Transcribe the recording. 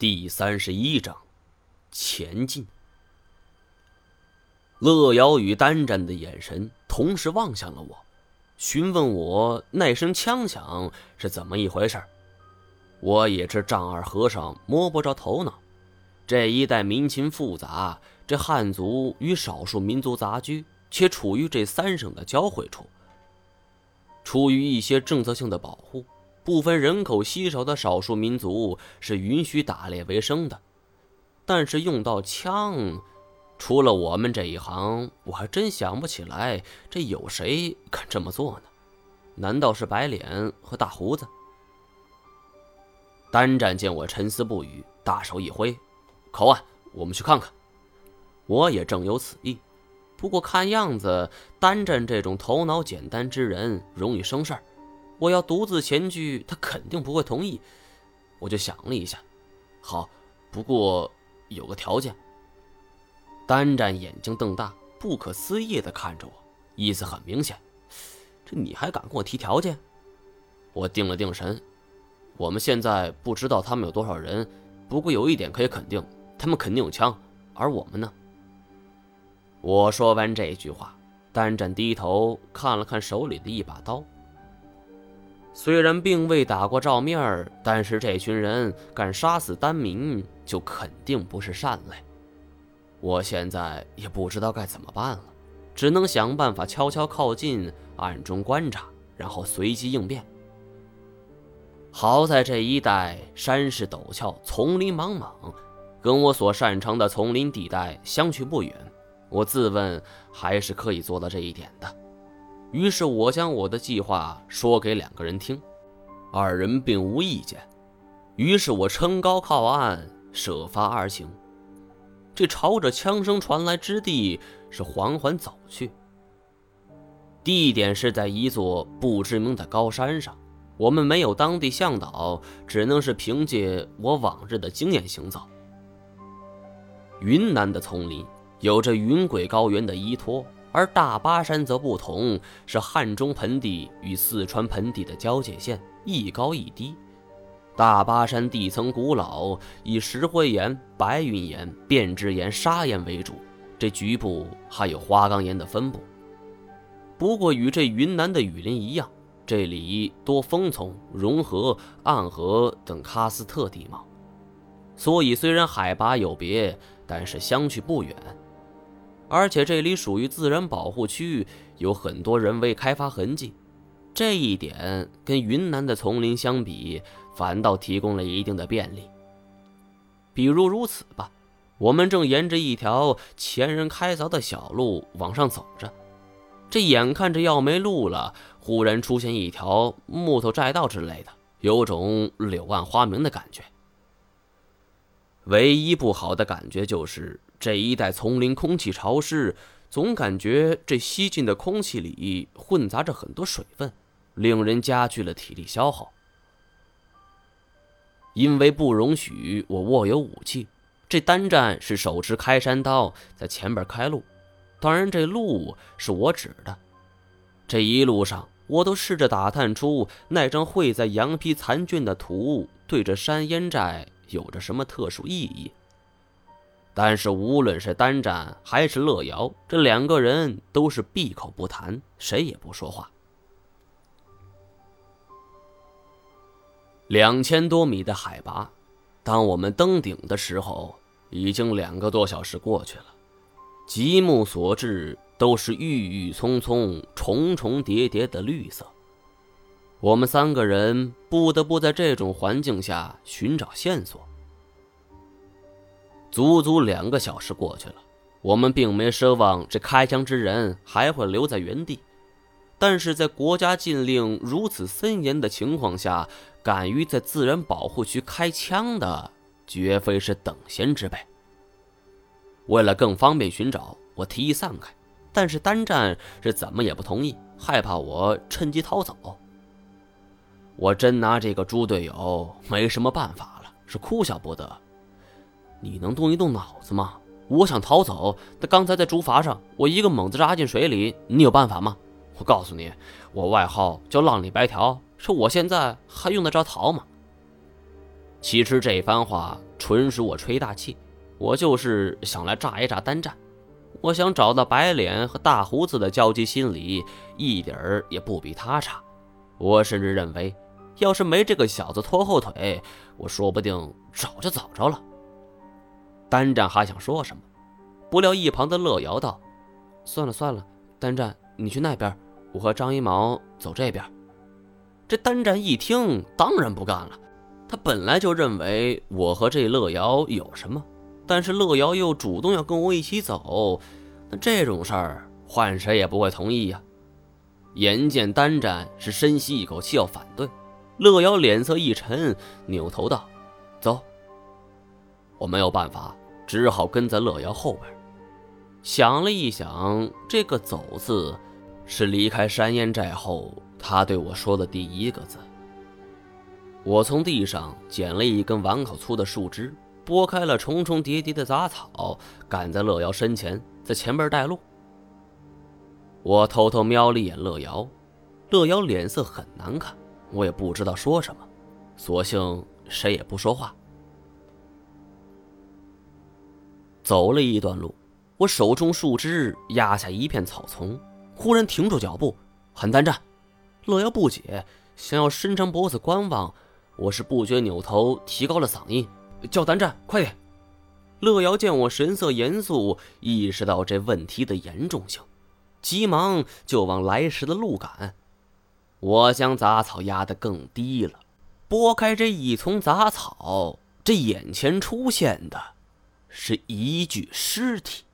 第三十一章，前进。乐瑶与丹战的眼神同时望向了我，询问我那声枪响是怎么一回事。我也是丈二和尚摸不着头脑。这一带民情复杂，这汉族与少数民族杂居，且处于这三省的交汇处，出于一些政策性的保护。部分人口稀少的少数民族是允许打猎为生的，但是用到枪，除了我们这一行，我还真想不起来这有谁敢这么做呢？难道是白脸和大胡子？单战见我沉思不语，大手一挥：“口岸，我们去看看。”我也正有此意，不过看样子单战这种头脑简单之人容易生事儿。我要独自前去，他肯定不会同意。我就想了一下，好，不过有个条件。单战眼睛瞪大，不可思议的看着我，意思很明显：这你还敢跟我提条件？我定了定神，我们现在不知道他们有多少人，不过有一点可以肯定，他们肯定有枪，而我们呢？我说完这句话，单战低头看了看手里的一把刀。虽然并未打过照面儿，但是这群人敢杀死丹明，就肯定不是善类。我现在也不知道该怎么办了，只能想办法悄悄靠近，暗中观察，然后随机应变。好在这一带山势陡峭，丛林莽莽，跟我所擅长的丛林地带相去不远。我自问还是可以做到这一点的。于是我将我的计划说给两个人听，二人并无意见。于是我撑高靠岸，设法而行。这朝着枪声传来之地是缓缓走去。地点是在一座不知名的高山上，我们没有当地向导，只能是凭借我往日的经验行走。云南的丛林有着云贵高原的依托。而大巴山则不同，是汉中盆地与四川盆地的交界线，一高一低。大巴山地层古老，以石灰岩、白云岩、变质岩、砂岩为主，这局部还有花岗岩的分布。不过与这云南的雨林一样，这里多峰丛、融河、暗河等喀斯特地貌，所以虽然海拔有别，但是相去不远。而且这里属于自然保护区，有很多人为开发痕迹，这一点跟云南的丛林相比，反倒提供了一定的便利。比如如此吧，我们正沿着一条前人开凿的小路往上走着，这眼看着要没路了，忽然出现一条木头栈道之类的，有种柳暗花明的感觉。唯一不好的感觉就是。这一带丛林空气潮湿，总感觉这吸进的空气里混杂着很多水分，令人加剧了体力消耗。因为不容许我握有武器，这单战是手持开山刀在前边开路，当然这路是我指的。这一路上，我都试着打探出那张绘在羊皮残卷的图对这山烟寨有着什么特殊意义。但是无论是单战还是乐瑶，这两个人都是闭口不谈，谁也不说话。两千多米的海拔，当我们登顶的时候，已经两个多小时过去了。极目所至都是郁郁葱葱、重重叠叠的绿色。我们三个人不得不在这种环境下寻找线索。足足两个小时过去了，我们并没奢望这开枪之人还会留在原地，但是在国家禁令如此森严的情况下，敢于在自然保护区开枪的，绝非是等闲之辈。为了更方便寻找，我提议散开，但是单战是怎么也不同意，害怕我趁机逃走。我真拿这个猪队友没什么办法了，是哭笑不得。你能动一动脑子吗？我想逃走，但刚才在竹筏上，我一个猛子扎进水里。你有办法吗？我告诉你，我外号叫浪里白条，说我现在还用得着逃吗？其实这番话纯属我吹大气，我就是想来炸一炸单战。我想找到白脸和大胡子的交集心理，一点儿也不比他差。我甚至认为，要是没这个小子拖后腿，我说不定早就找着了。单战还想说什么，不料一旁的乐瑶道：“算了算了，单战，你去那边，我和张一毛走这边。”这单战一听，当然不干了。他本来就认为我和这乐瑶有什么。但是乐瑶又主动要跟我一起走，那这种事儿换谁也不会同意呀。眼见单战是深吸一口气要反对，乐瑶脸色一沉，扭头道：“。”我没有办法，只好跟在乐瑶后边。想了一想，这个“走”字，是离开山烟寨后他对我说的第一个字。我从地上捡了一根碗口粗的树枝。拨开了重重叠叠的杂草，赶在乐瑶身前，在前边带路。我偷偷瞄了一眼乐瑶，乐瑶脸色很难看，我也不知道说什么，索性谁也不说话。走了一段路，我手中树枝压下一片草丛，忽然停住脚步，喊丹战。乐瑶不解，想要伸长脖子观望，我是不觉扭头，提高了嗓音。叫丹战，快点！乐瑶见我神色严肃，意识到这问题的严重性，急忙就往来时的路赶。我将杂草压得更低了，拨开这一丛杂草，这眼前出现的是一具尸体。